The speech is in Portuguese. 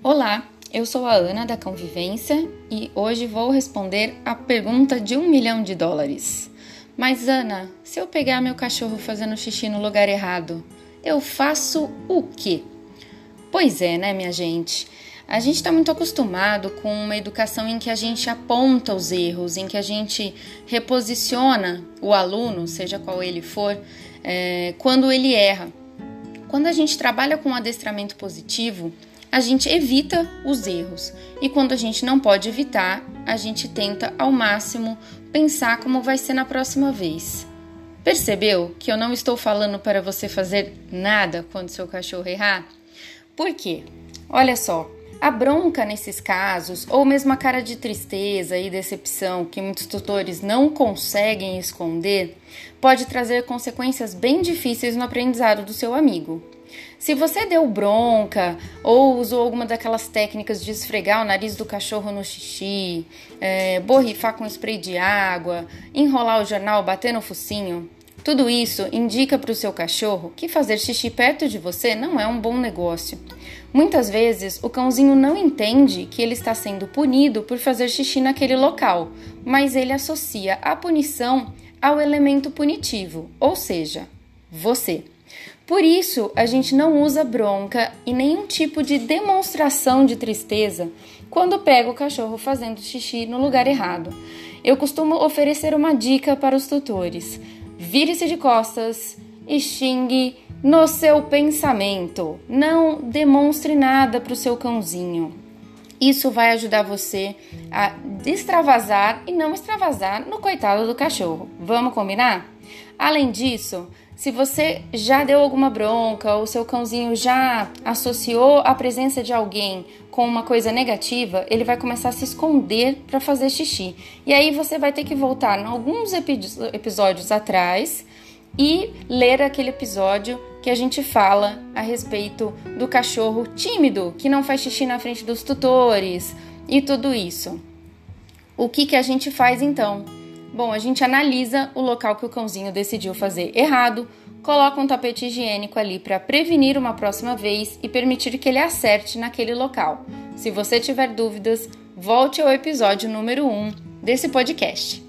Olá, eu sou a Ana da Convivência e hoje vou responder a pergunta de um milhão de dólares. Mas, Ana, se eu pegar meu cachorro fazendo xixi no lugar errado, eu faço o quê? Pois é, né, minha gente? A gente está muito acostumado com uma educação em que a gente aponta os erros, em que a gente reposiciona o aluno, seja qual ele for, é, quando ele erra. Quando a gente trabalha com adestramento positivo, a gente evita os erros e quando a gente não pode evitar, a gente tenta ao máximo pensar como vai ser na próxima vez. Percebeu que eu não estou falando para você fazer nada quando seu cachorro errar? Por quê? Olha só, a bronca nesses casos, ou mesmo a cara de tristeza e decepção que muitos tutores não conseguem esconder, pode trazer consequências bem difíceis no aprendizado do seu amigo. Se você deu bronca ou usou alguma daquelas técnicas de esfregar o nariz do cachorro no xixi, é, borrifar com spray de água, enrolar o jornal, bater no focinho, tudo isso indica para o seu cachorro que fazer xixi perto de você não é um bom negócio. Muitas vezes o cãozinho não entende que ele está sendo punido por fazer xixi naquele local, mas ele associa a punição ao elemento punitivo, ou seja, você. Por isso, a gente não usa bronca e nenhum tipo de demonstração de tristeza quando pega o cachorro fazendo xixi no lugar errado. Eu costumo oferecer uma dica para os tutores vire-se de costas e xingue no seu pensamento. Não demonstre nada para o seu cãozinho. Isso vai ajudar você a extravasar e não extravasar no coitado do cachorro. Vamos combinar? Além disso, se você já deu alguma bronca ou seu cãozinho já associou a presença de alguém com uma coisa negativa, ele vai começar a se esconder para fazer xixi. E aí você vai ter que voltar em alguns episódios atrás e ler aquele episódio que a gente fala a respeito do cachorro tímido que não faz xixi na frente dos tutores e tudo isso. O que, que a gente faz então? Bom, a gente analisa o local que o cãozinho decidiu fazer errado, coloca um tapete higiênico ali para prevenir uma próxima vez e permitir que ele acerte naquele local. Se você tiver dúvidas, volte ao episódio número 1 desse podcast.